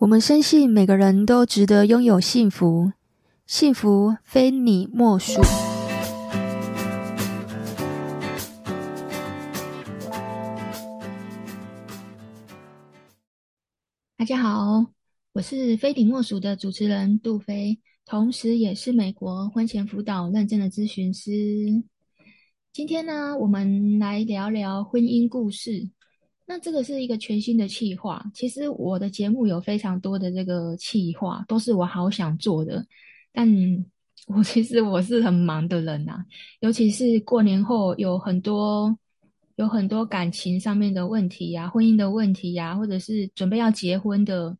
我们深信每个人都值得拥有幸福，幸福非你莫属。大家好，我是非你莫属的主持人杜菲，同时也是美国婚前辅导认证的咨询师。今天呢，我们来聊聊婚姻故事。那这个是一个全新的企划。其实我的节目有非常多的这个企划，都是我好想做的，但我其实我是很忙的人呐、尤其是过年后有很多有很多感情上面的问题呀、啊，婚姻的问题呀、或者是准备要结婚的，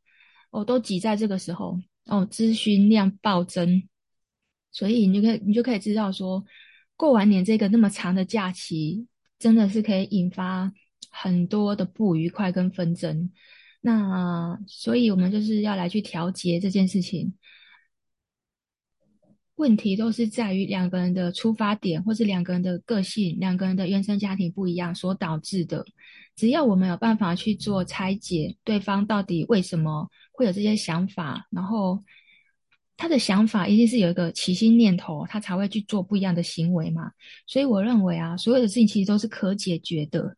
哦，都挤在这个时候，哦，咨询量暴增，所以你就可以你就可以知道说，过完年这个那么长的假期，真的是可以引发。很多的不愉快跟纷争，那所以我们就是要来去调节这件事情。问题都是在于两个人的出发点，或是两个人的个性、两个人的原生家庭不一样所导致的。只要我们有办法去做拆解，对方到底为什么会有这些想法，然后他的想法一定是有一个起心念头，他才会去做不一样的行为嘛。所以我认为啊，所有的事情其实都是可解决的。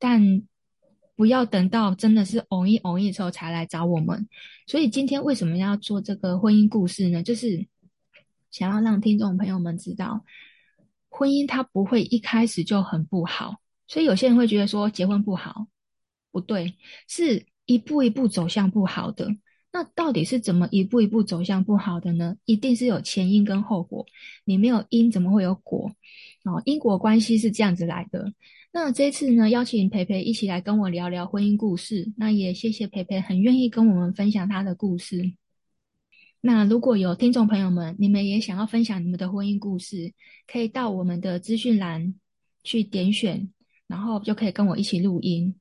但不要等到真的是偶一偶一之后才来找我们。所以今天为什么要做这个婚姻故事呢？就是想要让听众朋友们知道，婚姻它不会一开始就很不好。所以有些人会觉得说结婚不好，不对，是一步一步走向不好的。那到底是怎么一步一步走向不好的呢？一定是有前因跟后果。你没有因，怎么会有果？哦，因果关系是这样子来的。那这次呢，邀请培培一起来跟我聊聊婚姻故事。那也谢谢培培很愿意跟我们分享他的故事。那如果有听众朋友们，你们也想要分享你们的婚姻故事，可以到我们的资讯栏去点选，然后就可以跟我一起录音。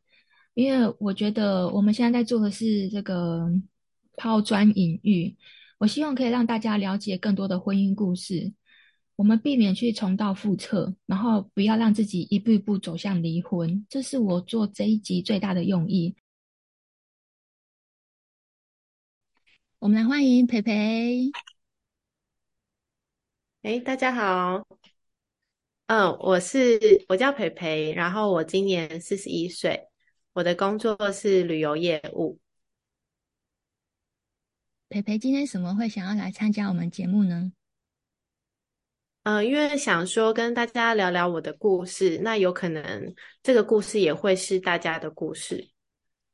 因为我觉得我们现在在做的是这个抛砖引玉，我希望可以让大家了解更多的婚姻故事。我们避免去重蹈覆辙，然后不要让自己一步一步走向离婚，这是我做这一集最大的用意。我们来欢迎培培。哎，大家好。嗯，我是我叫培培，然后我今年四十一岁，我的工作是旅游业务。培培今天什么会想要来参加我们节目呢？嗯、呃，因为想说跟大家聊聊我的故事，那有可能这个故事也会是大家的故事。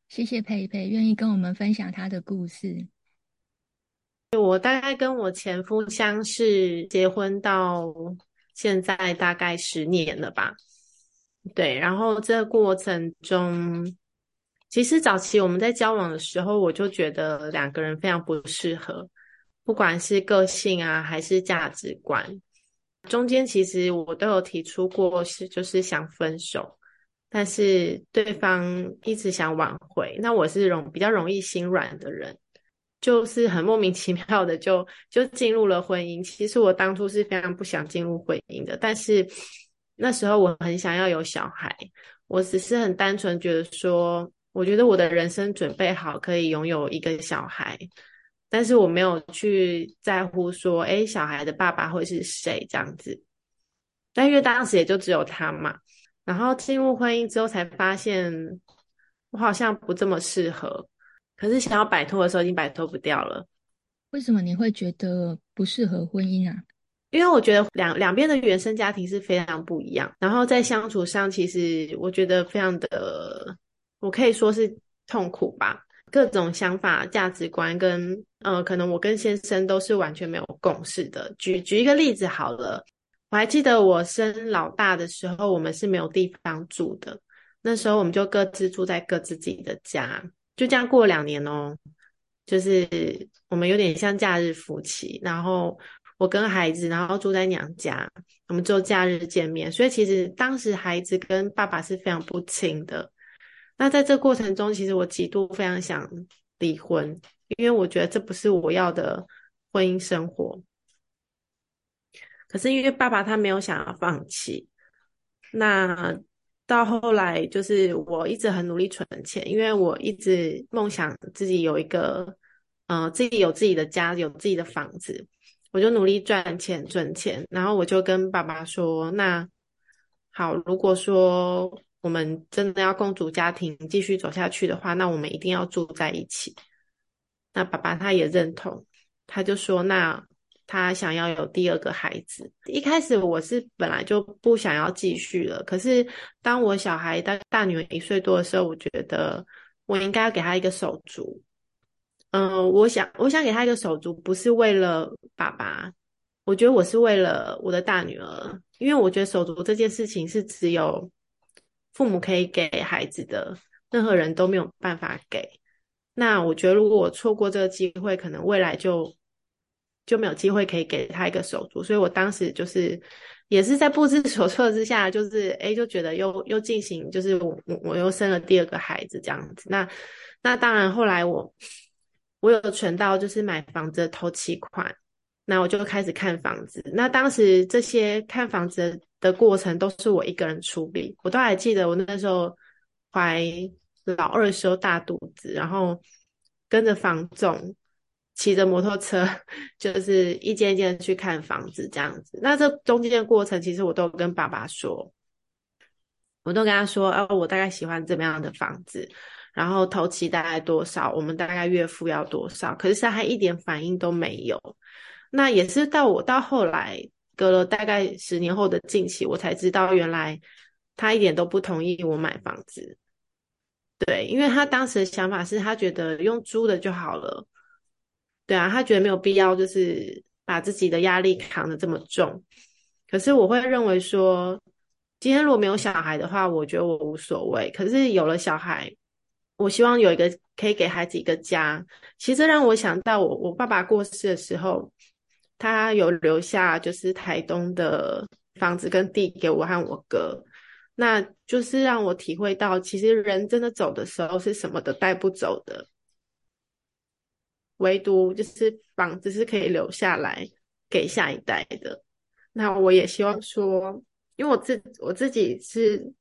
谢谢佩佩愿意跟我们分享他的故事。我大概跟我前夫相识，结婚到现在大概十年了吧。对，然后这个过程中，其实早期我们在交往的时候，我就觉得两个人非常不适合，不管是个性啊，还是价值观。中间其实我都有提出过，是就是想分手，但是对方一直想挽回。那我是容比较容易心软的人，就是很莫名其妙的就就进入了婚姻。其实我当初是非常不想进入婚姻的，但是那时候我很想要有小孩，我只是很单纯觉得说，我觉得我的人生准备好可以拥有一个小孩。但是我没有去在乎说，哎，小孩的爸爸会是谁这样子。但因为当时也就只有他嘛，然后进入婚姻之后才发现，我好像不这么适合。可是想要摆脱的时候，已经摆脱不掉了。为什么你会觉得不适合婚姻啊？因为我觉得两两边的原生家庭是非常不一样，然后在相处上，其实我觉得非常的，我可以说是痛苦吧。各种想法、价值观跟呃，可能我跟先生都是完全没有共识的。举举一个例子好了，我还记得我生老大的时候，我们是没有地方住的，那时候我们就各自住在各自自己的家，就这样过两年哦。就是我们有点像假日夫妻，然后我跟孩子，然后住在娘家，我们就假日见面，所以其实当时孩子跟爸爸是非常不亲的。那在这过程中，其实我极度非常想离婚，因为我觉得这不是我要的婚姻生活。可是因为爸爸他没有想要放弃，那到后来就是我一直很努力存钱，因为我一直梦想自己有一个，呃，自己有自己的家，有自己的房子，我就努力赚钱赚钱，然后我就跟爸爸说，那好，如果说我们真的要共组家庭继续走下去的话，那我们一定要住在一起。那爸爸他也认同，他就说那。他想要有第二个孩子。一开始我是本来就不想要继续了，可是当我小孩大大女儿一岁多的时候，我觉得我应该要给他一个手足。嗯、我想我想给他一个手足，不是为了爸爸，我觉得我是为了我的大女儿，因为我觉得手足这件事情是只有父母可以给孩子的，任何人都没有办法给。那我觉得如果我错过这个机会，可能未来就。就没有机会可以给他一个手足，所以我当时就是也是在不知所措之下，就是哎，就觉得又又进行，就是我我我又生了第二个孩子这样子。那那当然后来我我有存到就是买房子的头期款，那我就开始看房子。那当时这些看房子的过程都是我一个人处理，我都还记得我那时候怀老二的时候大肚子，然后跟着房仲。骑着摩托车，就是一间一间去看房子这样子。那这中间的过程，其实我都跟爸爸说，我都跟他说，啊，我大概喜欢怎么样的房子，然后头期大概多少，我们大概月付要多少。可是他还一点反应都没有。那也是到我到后来，隔了大概十年后的近期，我才知道原来他一点都不同意我买房子。对，因为他当时的想法是他觉得用租的就好了。对啊，他觉得没有必要，就是把自己的压力扛得这么重。可是我会认为说，今天如果没有小孩的话，我觉得我无所谓。可是有了小孩，我希望有一个可以给孩子一个家。其实让我想到我我爸爸过世的时候，他有留下就是台东的房子跟地给我和我哥，那就是让我体会到，其实人真的走的时候是什么都带不走的。唯独就是房子是可以留下来给下一代的。那我也希望说，因为我自我自己是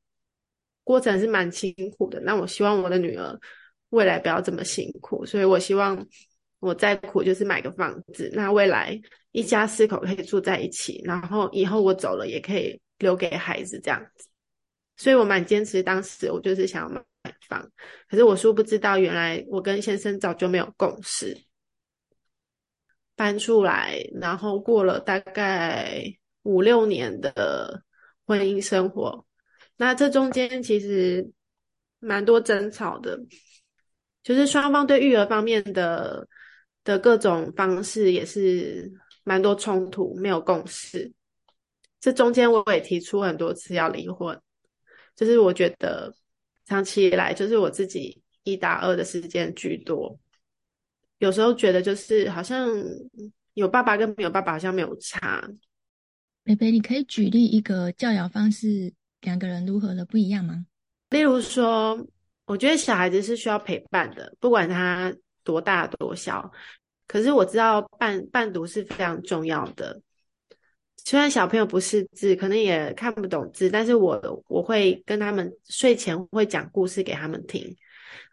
过程是蛮辛苦的，那我希望我的女儿未来不要这么辛苦，所以我希望我再苦就是买个房子，那未来一家四口可以住在一起，然后以后我走了也可以留给孩子这样子。所以我蛮坚持，当时我就是想要买。房，可是我殊不知道，原来我跟先生早就没有共识。搬出来，然后过了大概五六年的婚姻生活，那这中间其实蛮多争吵的，就是双方对育儿方面的的各种方式也是蛮多冲突，没有共识。这中间我也提出很多次要离婚，就是我觉得。长期以来，就是我自己一打二的时间居多。有时候觉得，就是好像有爸爸跟没有爸爸好像没有差。北北，你可以举例一个教养方式，两个人如何的不一样吗？例如说，我觉得小孩子是需要陪伴的，不管他多大多小。可是我知道伴伴读是非常重要的。虽然小朋友不识字，可能也看不懂字，但是我我会跟他们睡前会讲故事给他们听。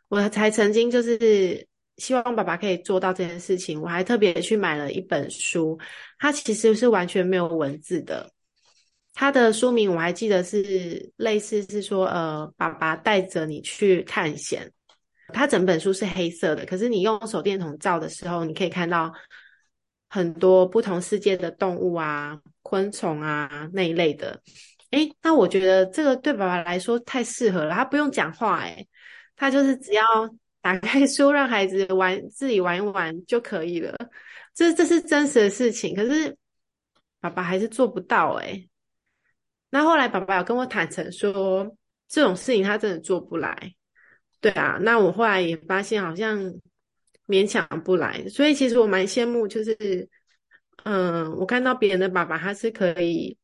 我才曾经就是希望爸爸可以做到这件事情，我还特别去买了一本书，它其实是完全没有文字的。它的书名我还记得是类似是说，呃，爸爸带着你去探险。它整本书是黑色的，可是你用手电筒照的时候，你可以看到。很多不同世界的动物啊、昆虫啊那一类的，诶，那我觉得这个对爸爸来说太适合了。他不用讲话，诶，他就是只要打开书，让孩子玩，自己玩一玩就可以了。这这是真实的事情，可是爸爸还是做不到，诶。那后来爸爸有跟我坦诚说，这种事情他真的做不来。对啊，那我后来也发现好像。勉强不来，所以其实我蛮羡慕，就是，嗯，我看到别人的爸爸，他是可以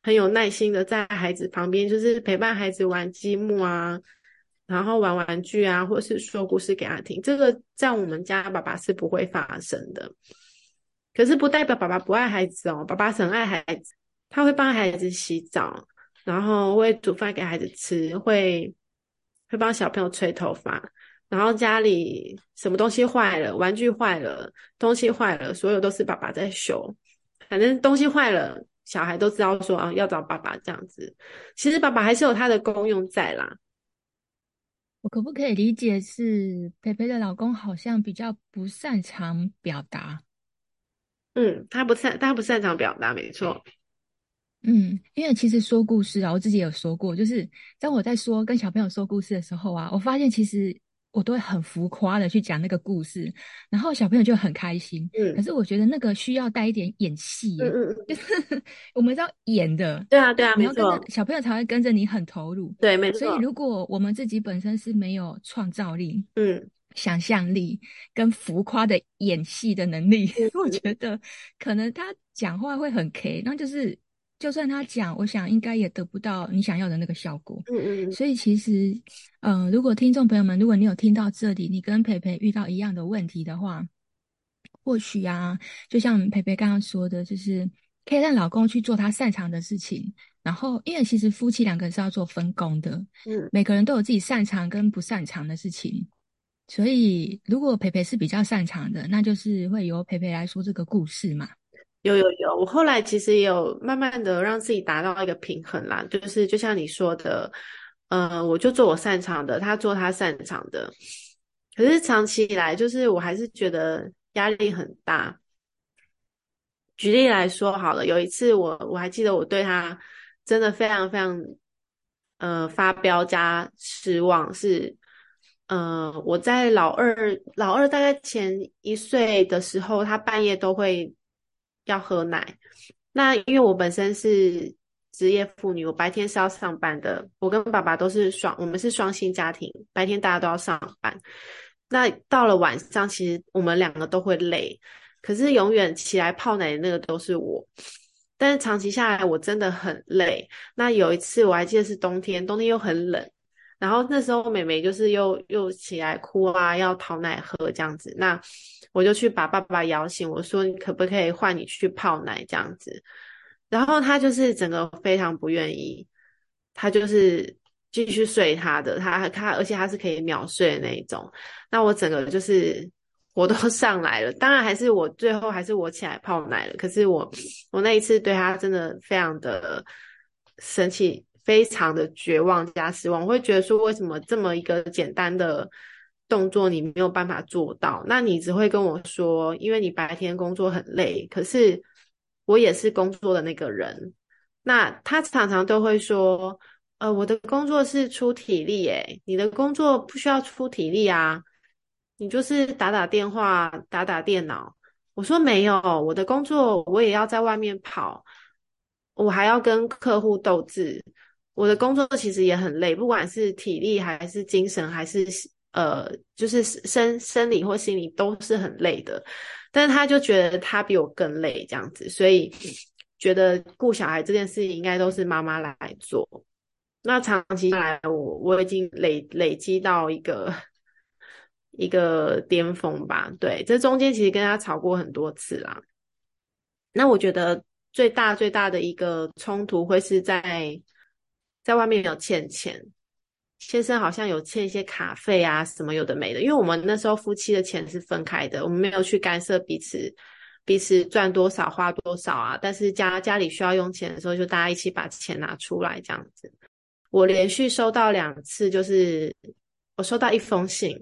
很有耐心的在孩子旁边，就是陪伴孩子玩积木啊，然后玩玩具啊，或是说故事给他听。这个在我们家爸爸是不会发生的。可是不代表爸爸不爱孩子哦，爸爸很爱孩子，他会帮孩子洗澡，然后会煮饭给孩子吃，会会帮小朋友吹头发，然后家里什么东西坏了，玩具坏了，东西坏了，所有都是爸爸在修。反正东西坏了，小孩都知道说啊，要找爸爸这样子。其实爸爸还是有他的功用在啦。我可不可以理解是培培的老公好像比较不擅长表达？嗯，他不擅他不擅长表达，没错。嗯，因为其实说故事啊，我自己有说过，就是当我在说跟小朋友说故事的时候啊，我发现其实。我都会很浮夸的去讲那个故事，然后小朋友就很开心。嗯，可是我觉得那个需要带一点演戏，嗯嗯，就是 我们要演的。对啊，对啊，没错，小朋友才会跟着你很投入。对，没错。所以如果我们自己本身是没有创造力、嗯，想象力跟浮夸的演戏的能力，嗯，我觉得可能他讲话会很 K，那就是。就算他讲，我想应该也得不到你想要的那个效果。嗯嗯。所以其实，嗯、呃，如果听众朋友们，如果你有听到这里，你跟培培遇到一样的问题的话，或许啊，就像培培刚刚说的，就是可以让老公去做他擅长的事情。然后，因为其实夫妻两个人是要做分工的，嗯，每个人都有自己擅长跟不擅长的事情。所以，如果培培是比较擅长的，那就是会由培培来说这个故事嘛。有有有，我后来其实也有慢慢的让自己达到一个平衡啦，就是就像你说的，呃，我就做我擅长的，他做他擅长的，可是长期以来，就是我还是觉得压力很大。举例来说好了，有一次我我还记得我对他真的非常非常，呃，发飙加失望是，呃，我在老二老二大概前一岁的时候，他半夜都会。要喝奶，那因为我本身是职业妇女，我白天是要上班的。我跟爸爸都是双，我们是双薪家庭，白天大家都要上班。那到了晚上，其实我们两个都会累，可是永远起来泡奶的那个都是我。但是长期下来，我真的很累。那有一次我还记得是冬天，冬天又很冷。然后那时候妹妹就是又又起来哭啊，要讨奶喝这样子，那我就去把爸爸摇醒，我说你可不可以换你去泡奶这样子，然后他就是整个非常不愿意，他就是继续睡他的，他他而且他是可以秒睡的那一种，那我整个就是我都 上来了，当然还是我最后还是我起来泡奶了，可是我我那一次对他真的非常的生气。非常的绝望加失望，我会觉得说，为什么这么一个简单的动作你没有办法做到？那你只会跟我说，因为你白天工作很累，可是我也是工作的那个人。那他常常都会说，呃，我的工作是出体力，诶，你的工作不需要出体力啊，你就是打打电话、打打电脑。我说没有，我的工作我也要在外面跑，我还要跟客户斗智。我的工作其实也很累，不管是体力还是精神，还是呃，就是生生理或心理都是很累的。但是他就觉得他比我更累，这样子，所以觉得顾小孩这件事情应该都是妈妈来做。那长期下来，我我已经累累积到一个一个巅峰吧。对，这中间其实跟他吵过很多次啦。那我觉得最大最大的一个冲突会是在。在外面有欠钱，先生好像有欠一些卡费啊，什么有的没的。因为我们那时候夫妻的钱是分开的，我们没有去干涉彼此彼此赚多少花多少啊。但是家家里需要用钱的时候，就大家一起把钱拿出来这样子。我连续收到两次，就是我收到一封信，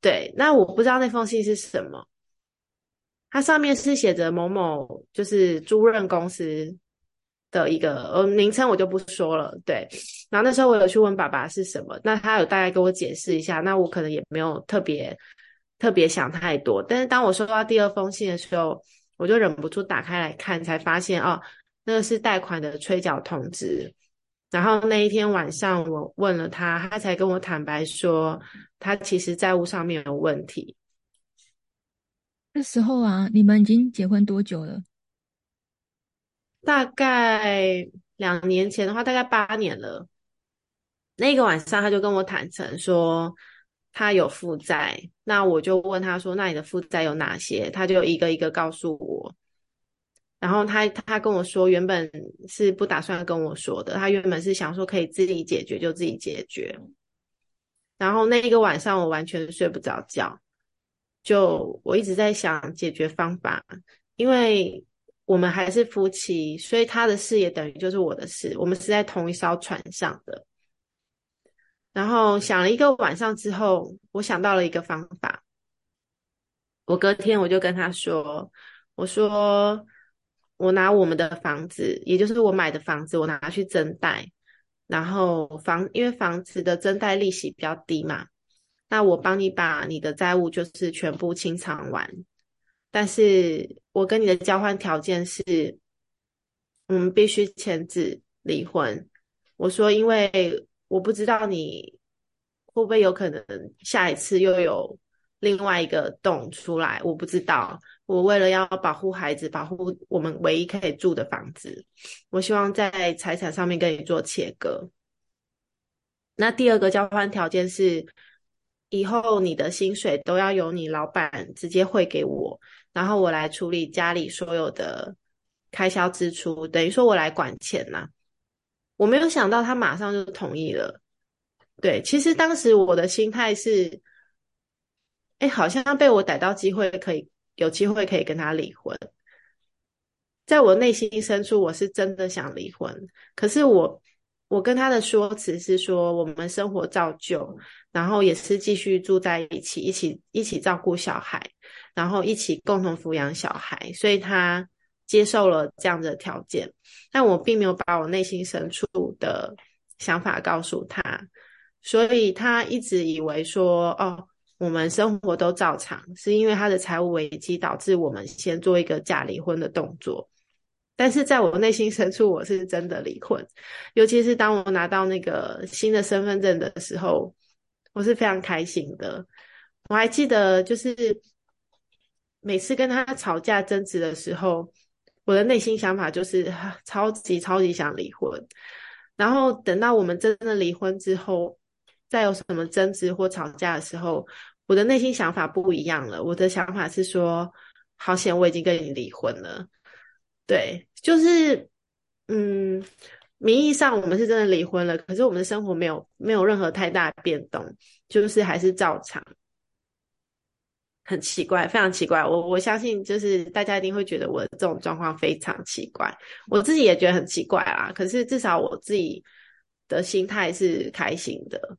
对，那我不知道那封信是什么，它上面是写着某某，就是租赁公司。的一个呃名称我就不说了，对。然后那时候我有去问爸爸是什么，那他有大概给我解释一下，那我可能也没有特别特别想太多。但是当我收到第二封信的时候，我就忍不住打开来看，才发现哦，那个是贷款的催缴通知。然后那一天晚上我问了他，他才跟我坦白说，他其实债务上面有问题。那时候啊，你们已经结婚多久了？大概两年前的话，大概八年了。那个晚上，他就跟我坦诚说他有负债。那我就问他说：“那你的负债有哪些？”他就一个一个告诉我。然后他他跟我说，原本是不打算跟我说的，他原本是想说可以自己解决就自己解决。然后那一个晚上我完全睡不着觉，就我一直在想解决方法，因为我们还是夫妻，所以他的事也等于就是我的事，我们是在同一艘船上的。然后想了一个晚上之后，我想到了一个方法，我隔天我就跟他说，我说。我拿我们的房子，也就是我买的房子，我拿去增贷，然后房因为房子的增贷利息比较低嘛，那我帮你把你的债务就是全部清偿完，但是我跟你的交换条件是，我们必须签字离婚。我说，因为我不知道你会不会有可能下一次又有另外一个洞出来，我不知道。我为了要保护孩子，保护我们唯一可以住的房子，我希望在财产上面跟你做切割。那第二个交换条件是，以后你的薪水都要由你老板直接汇给我，然后我来处理家里所有的开销支出，等于说我来管钱呐、我没有想到他马上就同意了。对，其实当时我的心态是，哎，好像被我逮到机会可以。有机会可以跟他离婚，在我内心深处，我是真的想离婚。可是我，我跟他的说辞是说，我们生活照旧，然后也是继续住在一起，一起一起照顾小孩，然后一起共同抚养小孩，所以他接受了这样的条件。但我并没有把我内心深处的想法告诉他，所以他一直以为说，哦。我们生活都照常，是因为他的财务危机导致我们先做一个假离婚的动作。但是在我内心深处，我是真的离婚。尤其是当我拿到那个新的身份证的时候，我是非常开心的。我还记得，就是每次跟他吵架争执的时候，我的内心想法就是超级超级想离婚。然后等到我们真的离婚之后，再有什么争执或吵架的时候，我的内心想法不一样了。我的想法是说，好险我已经跟你离婚了。对，就是，嗯，名义上我们是真的离婚了，可是我们的生活没有没有任何太大变动，就是还是照常。很奇怪，非常奇怪。我我相信，就是大家一定会觉得我这种状况非常奇怪，我自己也觉得很奇怪啦。可是至少我自己的心态是开心的。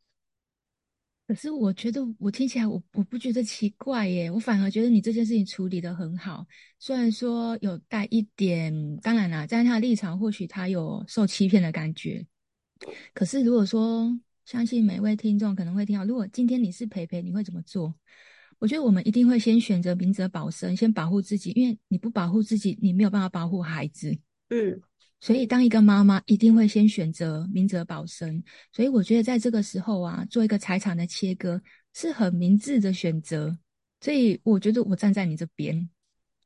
可是我觉得，我听起来我我不觉得奇怪耶，我反而觉得你这件事情处理得很好。虽然说有带一点，当然啦，在他的立场，或许他有受欺骗的感觉。可是如果说，相信每位听众可能会听到，如果今天你是培培，你会怎么做？我觉得我们一定会先选择明哲保身，先保护自己，因为你不保护自己，你没有办法保护孩子。嗯。所以，当一个妈妈一定会先选择明哲保身。所以，我觉得在这个时候啊，做一个财产的切割是很明智的选择。所以，我觉得我站在你这边，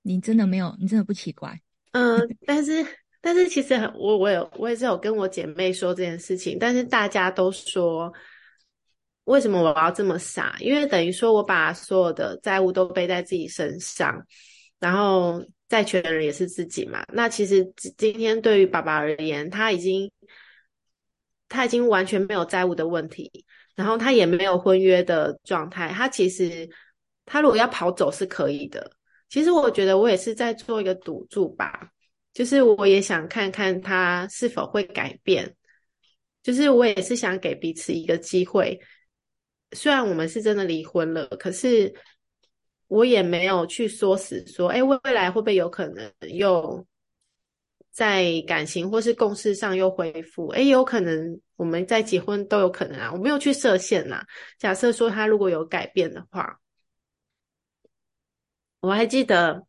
你真的没有，你真的不奇怪。嗯，但是，但是，其实我我有我也是有跟我姐妹说这件事情，但是大家都说，为什么我要这么傻？因为等于说我把所有的债务都背在自己身上，然后。债权人也是自己嘛？那其实今天对于爸爸而言，他已经他已经完全没有债务的问题，然后他也没有婚约的状态。他其实他如果要跑走是可以的。其实我觉得我也是在做一个赌注吧，就是我也想看看他是否会改变。就是我也是想给彼此一个机会。虽然我们是真的离婚了，可是。我也没有去说死说，哎，未来会不会有可能又在感情或是共识上又恢复？哎，有可能我们在结婚都有可能啊，我没有去设限呐。假设说他如果有改变的话，我还记得，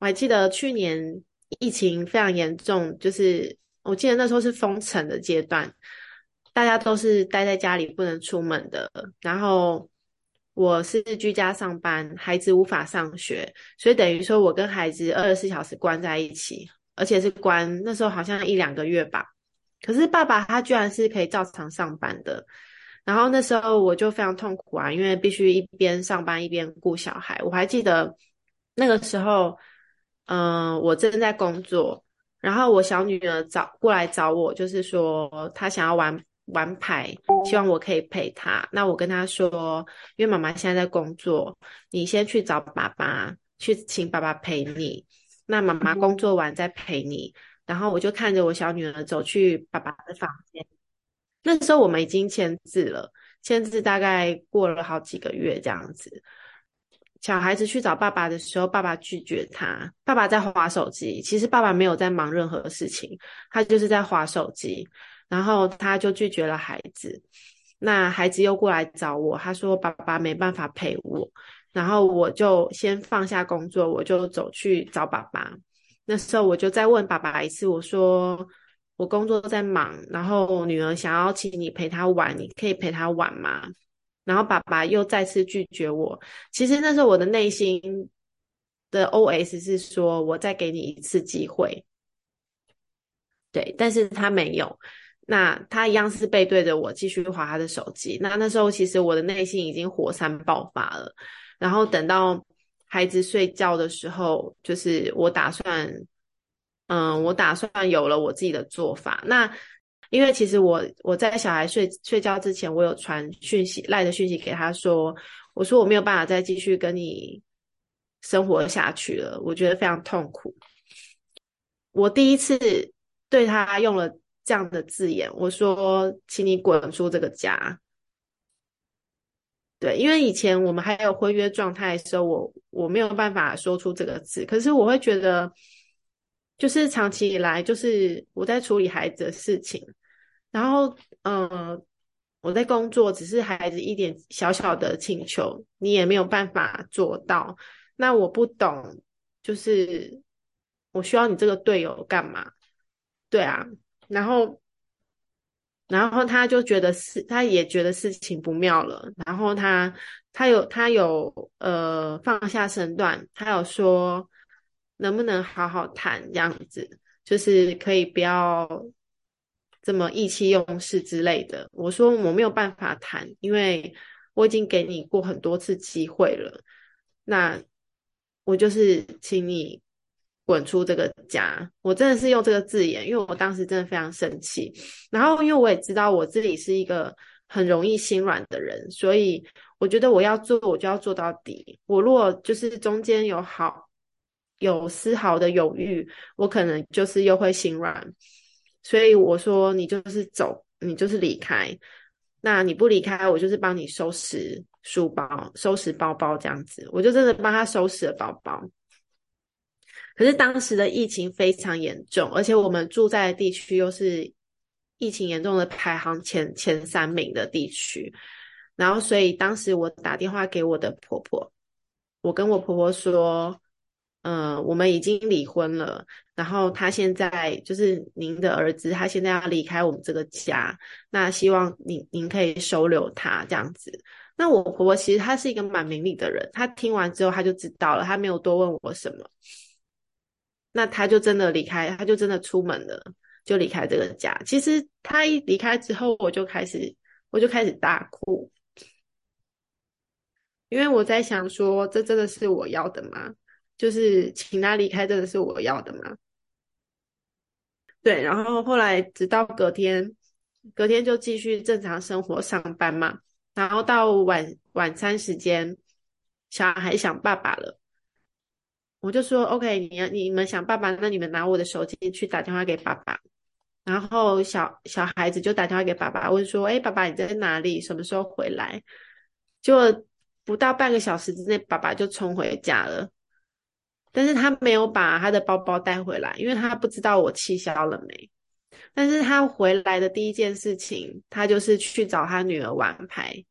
我还记得去年疫情非常严重，就是我记得那时候是封城的阶段，大家都是待在家里不能出门的，然后。我是居家上班，孩子无法上学，所以等于说我跟孩子二十四小时关在一起，而且是关那时候好像一两个月吧。可是爸爸他居然是可以照常上班的，然后那时候我就非常痛苦啊，因为必须一边上班一边顾小孩。我还记得那个时候嗯、我正在工作，然后我小女儿找过来找我，就是说她想要玩玩牌，希望我可以陪他。那我跟他说，因为妈妈现在在工作，你先去找爸爸，去请爸爸陪你。那妈妈工作完再陪你。然后我就看着我小女儿走去爸爸的房间。那时候我们已经签字了，签字大概过了好几个月这样子。小孩子去找爸爸的时候，爸爸拒绝他。爸爸在划手机，其实爸爸没有在忙任何事情，他就是在划手机。然后他就拒绝了孩子。那孩子又过来找我，他说爸爸没办法陪我。然后我就先放下工作，我就走去找爸爸。那时候我就再问爸爸一次，我说。我工作在忙，然后女儿想要请你陪她玩，你可以陪她玩吗？然后爸爸又再次拒绝我。其实那时候我的内心的 OS 是说，我再给你一次机会。对，但是他没有。那他一样是背对着我继续划他的手机。那那时候其实我的内心已经火山爆发了。然后等到孩子睡觉的时候，就是我打算。嗯，我打算有了我自己的做法。那因为其实我我在小孩睡睡觉之前，我有传讯息赖的讯息给他说，我说我没有办法再继续跟你生活下去了，我觉得非常痛苦。我第一次对他用了这样的字眼，我说，请你滚出这个家。对，因为以前我们还有婚约状态的时候，我我没有办法说出这个字，可是我会觉得。就是长期以来，就是我在处理孩子的事情，然后，嗯、我在工作，只是孩子一点小小的请求，你也没有办法做到。那我不懂，就是我需要你这个队友干嘛？对啊，然后，然后他就觉得事，他也觉得事情不妙了，然后他，他有，他有，呃，放下身段，他有说。能不能好好谈这样子，就是可以不要这么意气用事之类的。我说我没有办法谈，因为我已经给你过很多次机会了。那我就是请你滚出这个家。我真的是用这个字眼，因为我当时真的非常生气。然后因为我也知道我自己是一个很容易心软的人，所以我觉得我要做，我就要做到底。我如果就是中间有好。有丝毫的犹豫，我可能就是又会心软，所以我说你就是走，你就是离开。那你不离开，我就是帮你收拾书包、收拾包包这样子。我就真的帮他收拾了包包。可是当时的疫情非常严重，而且我们住在的地区又是疫情严重的排行前前三名的地区。然后，所以当时我打电话给我的婆婆，我跟我婆婆说。嗯、我们已经离婚了，然后他现在就是您的儿子，他现在要离开我们这个家，那希望您您可以收留他这样子。那我婆婆其实她是一个蛮明理的人，她听完之后她就知道了，她没有多问我什么，那他就真的离开，他就真的出门了，就离开这个家。其实他一离开之后，我就开始我就开始大哭，因为我在想说，这真的是我要的吗？就是请他离开，真的是我要的吗？对，然后后来直到隔天，隔天就继续正常生活上班嘛。然后到晚晚餐时间，小孩想爸爸了，我就说 OK，你你们想爸爸，那你们拿我的手机去打电话给爸爸。然后小小孩子就打电话给爸爸，问说：“哎，爸爸你在哪里？什么时候回来？”就不到半个小时之内，爸爸就冲回家了。但是他没有把他的包包带回来，因为他不知道我气消了没。但是他回来的第一件事情，他就是去找他女儿玩牌，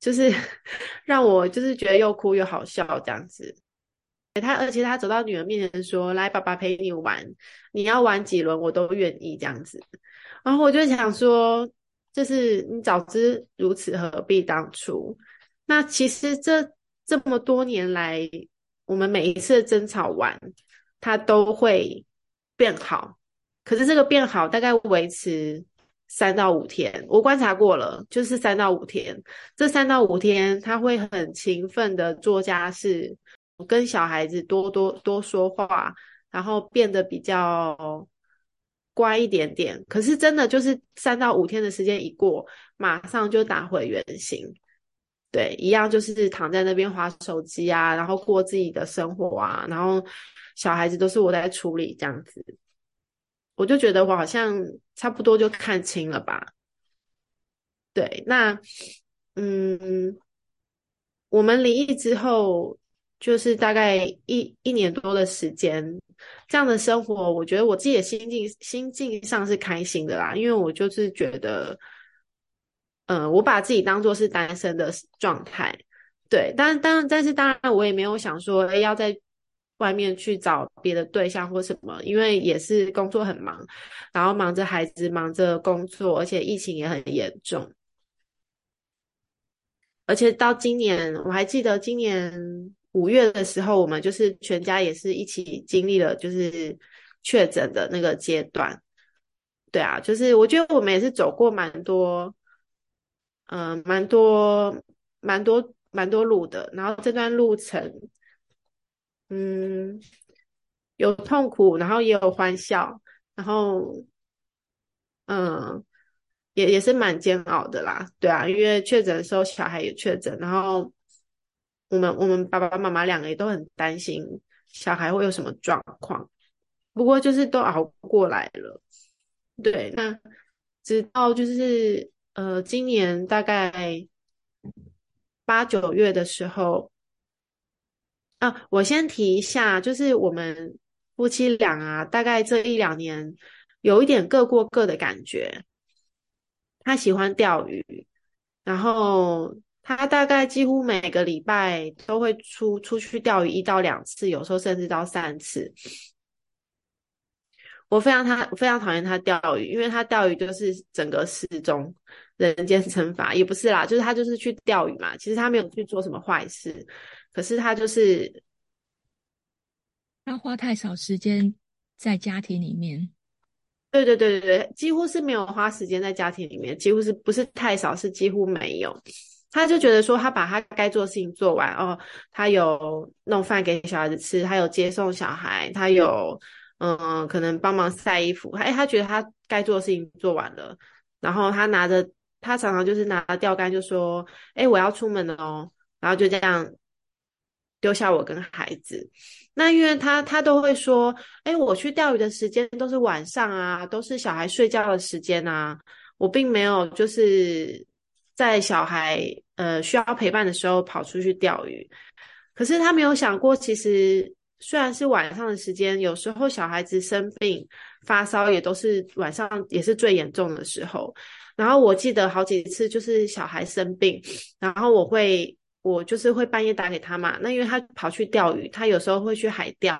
就是 让我就是觉得又哭又好笑这样子。他而且他走到女儿面前说：“来，爸爸陪你玩，你要玩几轮我都愿意这样子。”然后我就想说，就是你早知如此，何必当初？那其实这这么多年来。我们每一次争吵完，他都会变好。可是这个变好大概维持三到五天，我观察过了，就是三到五天。这三到五天，他会很勤奋的做家事，跟小孩子多多多说话，然后变得比较乖一点点。可是真的就是三到五天的时间一过，马上就打回原形。对，一样就是躺在那边滑手机啊，然后过自己的生活啊，然后小孩子都是我在处理这样子。我就觉得我好像差不多就看清了吧。对，那嗯。我们离异之后，就是大概一一年多的时间，这样的生活，我觉得我自己的心境心境上是开心的啦，因为我就是觉得，嗯、我把自己当做是单身的状态，对，但但但是当然我也没有想说，哎，要在外面去找别的对象或什么，因为也是工作很忙，然后忙着孩子，忙着工作，而且疫情也很严重。而且到今年，我还记得今年五月的时候，我们就是全家也是一起经历了就是确诊的那个阶段。对啊，就是我觉得我们也是走过蛮多，嗯、蛮多、蛮多、蛮多路的。然后这段路程，嗯，有痛苦，然后也有欢笑，然后，嗯。也也是蛮煎熬的啦，对啊，因为确诊的时候小孩也确诊，然后我们我们爸爸妈妈两个也都很担心小孩会有什么状况，不过就是都熬过来了，对，那直到就是呃今年大概八九月的时候，啊，我先提一下，就是我们夫妻俩啊，大概这一两年有一点各过各的感觉。他喜欢钓鱼，然后他大概几乎每个礼拜都会出出去钓鱼一到两次，有时候甚至到三次。我非常他非常讨厌他钓鱼，因为他钓鱼就是整个失踪，人间惩罚也不是啦，就是他就是去钓鱼嘛。其实他没有去做什么坏事，可是他就是他花太少时间在家庭里面。对对对对对，几乎是没有花时间在家庭里面，几乎是不是太少，是几乎没有。他就觉得说，他把他该做的事情做完哦，他有弄饭给小孩子吃，他有接送小孩，他有嗯，可能帮忙晒衣服。哎，他觉得他该做的事情做完了，然后他拿着，他常常就是拿钓竿就说，哎，我要出门了哦，然后就这样丢下我跟孩子。那因为他他都会说，哎，我去钓鱼的时间都是晚上啊，都是小孩睡觉的时间啊，我并没有就是在小孩呃需要陪伴的时候跑出去钓鱼。可是他没有想过，其实虽然是晚上的时间，有时候小孩子生病发烧也都是晚上，也是最严重的时候。然后我记得好几次就是小孩生病，然后我会。我就是会半夜打给他嘛，那因为他跑去钓鱼，他有时候会去海钓，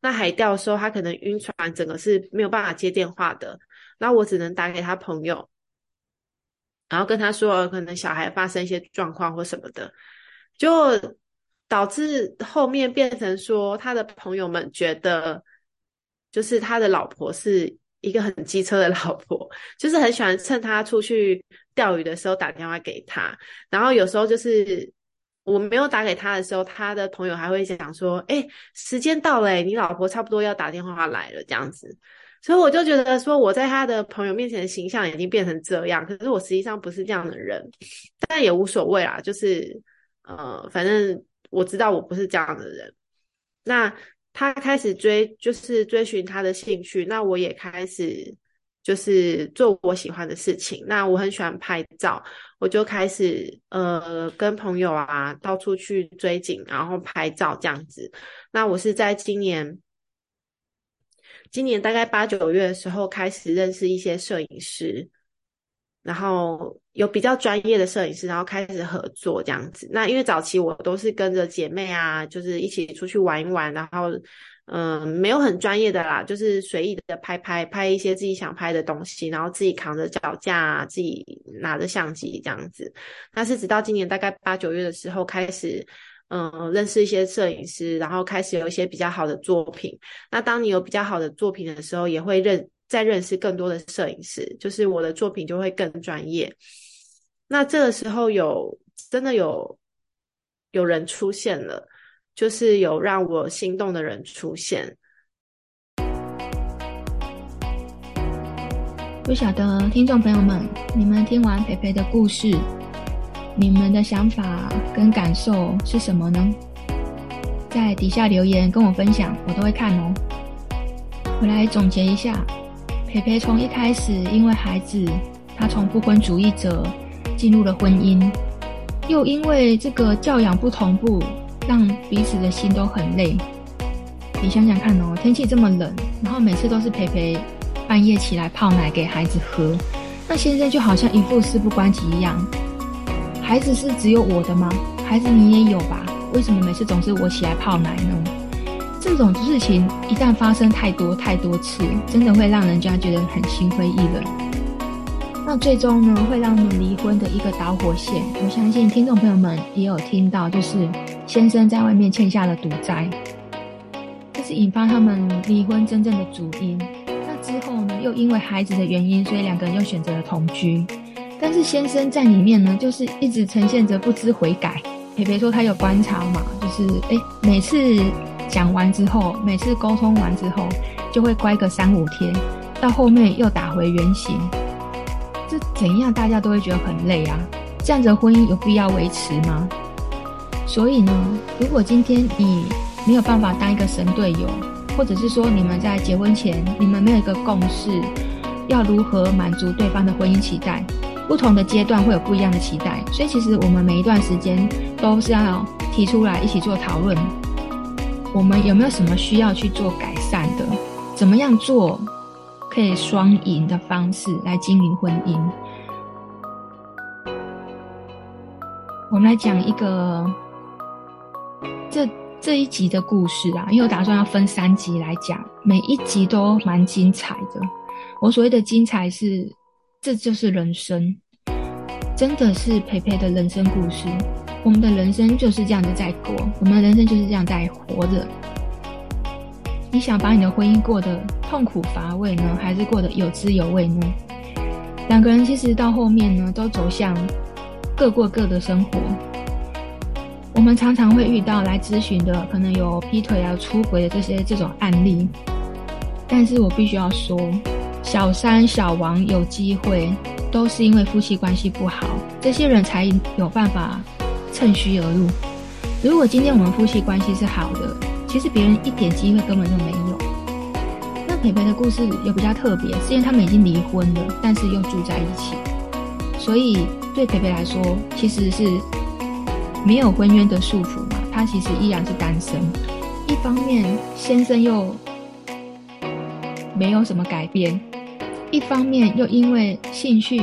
那海钓的时候他可能晕船，整个是没有办法接电话的，那我只能打给他朋友，然后跟他说可能小孩发生一些状况或什么的，就导致后面变成说他的朋友们觉得，就是他的老婆是一个很机车的老婆，就是很喜欢趁他出去钓鱼的时候打电话给他，然后有时候就是。我没有打给他的时候，他的朋友还会想说：“哎，时间到了，你老婆差不多要打电话来了。”这样子，所以我就觉得说，我在他的朋友面前的形象已经变成这样。可是我实际上不是这样的人，但也无所谓啦。就是，呃，反正我知道我不是这样的人。那他开始追，就是追寻他的兴趣，那我也开始。就是做我喜欢的事情。那我很喜欢拍照，我就开始呃跟朋友啊到处去追景，然后拍照这样子。那我是在今年，今年大概八九月的时候开始认识一些摄影师，然后有比较专业的摄影师，然后开始合作这样子。那因为早期我都是跟着姐妹啊，就是一起出去玩一玩，然后。嗯，没有很专业的啦，就是随意的拍拍拍一些自己想拍的东西，然后自己扛着脚架，自己拿着相机这样子。但是直到今年大概八九月的时候开始，嗯，认识一些摄影师，然后开始有一些比较好的作品。那当你有比较好的作品的时候，也会认再认识更多的摄影师，就是我的作品就会更专业。那这个时候有真的有有人出现了。就是有让我心动的人出现。不晓得听众朋友们，你们听完培培的故事，你们的想法跟感受是什么呢？在底下留言跟我分享，我都会看哦。我来总结一下，培培从一开始因为孩子，他从不婚主义者进入了婚姻，又因为这个教养不同步，让彼此的心都很累。你想想看哦，天气这么冷，然后每次都是培培。半夜起来泡奶给孩子喝，那先生就好像一副事不关己一样。孩子是只有我的吗？孩子你也有吧？为什么每次总是我起来泡奶呢？这种事情一旦发生太多太多次，真的会让人家觉得很心灰意冷。那最终呢，会让他们离婚的一个导火线，我相信听众朋友们也有听到，就是先生在外面欠下了赌债，这是引发他们离婚真正的主因。那之后呢，又因为孩子的原因，所以两个人又选择了同居。但是先生在里面呢，就是一直呈现着不知悔改。也别说他有观察嘛，就是诶，每次讲完之后，每次沟通完之后，就会乖个三五天，到后面又打回原形。这怎样大家都会觉得很累啊？这样子的婚姻有必要维持吗？所以呢，如果今天你没有办法当一个神队友，或者是说，你们在结婚前，你们没有一个共识，要如何满足对方的婚姻期待？不同的阶段会有不一样的期待，所以其实我们每一段时间都是要提出来一起做讨论。我们有没有什么需要去做改善的？怎么样做可以双赢的方式来经营婚姻？我们来讲一个这。这一集的故事啊，因为我打算要分三集来讲，每一集都蛮精彩的。我所谓的精彩是，这就是人生，真的是培培的人生故事。我们的人生就是这样子在过，我们的人生就是这样在活着。你想把你的婚姻过得痛苦乏味呢，还是过得有滋有味呢？两个人其实到后面呢，都走向各过各的生活。我们常常会遇到来咨询的，可能有劈腿啊、出轨的这些这种案例，但是我必须要说，小三、小王有机会，都是因为夫妻关系不好，这些人才有办法趁虚而入。如果今天我们夫妻关系是好的，其实别人一点机会根本就没有。那培培的故事又比较特别，是因为他们已经离婚了，但是又住在一起，所以对培培来说，其实是。没有婚约的束缚嘛，他其实依然是单身。一方面，先生又没有什么改变；一方面，又因为兴趣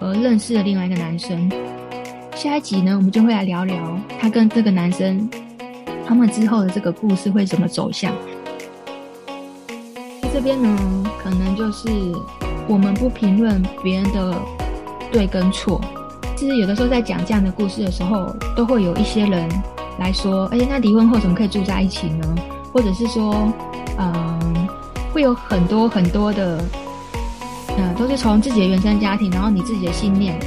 而认识了另外一个男生。下一集呢，我们就会来聊聊他跟这个男生他们之后的这个故事会怎么走向。在这边呢，可能就是我们不评论别人的对跟错。其实有的时候在讲这样的故事的时候，都会有一些人来说：“哎，那离婚后怎么可以住在一起呢？”或者是说，嗯，会有很多很多的，嗯，都是从自己的原生家庭，然后你自己的信念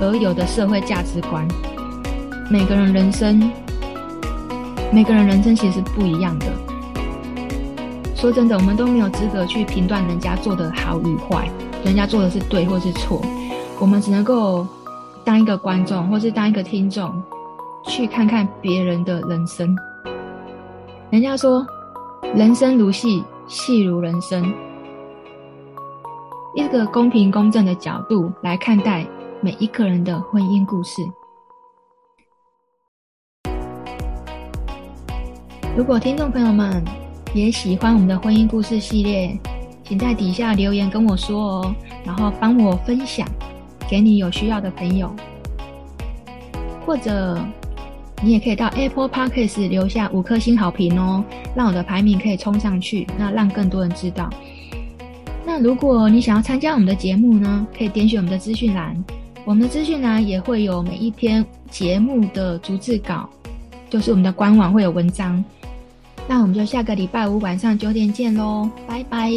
而有的社会价值观。每个人人生，每个人人生其实不一样的。说真的，我们都没有资格去评断人家做的好与坏，人家做的是对或是错。我们只能够当一个观众，或是当一个听众，去看看别人的人生。人家说，人生如戏，戏如人生。一个公平公正的角度来看待每一个人的婚姻故事。如果听众朋友们也喜欢我们的婚姻故事系列，请在底下留言跟我说哦，然后帮我分享。给你有需要的朋友，或者你也可以到 Apple Podcast 留下五颗星好评哦，让我的排名可以冲上去，那让更多人知道。那如果你想要参加我们的节目呢，可以点选我们的资讯栏，我们的资讯呢也会有每一篇节目的逐字稿，就是我们的官网会有文章。那我们就下个礼拜五晚上九点见喽，拜拜。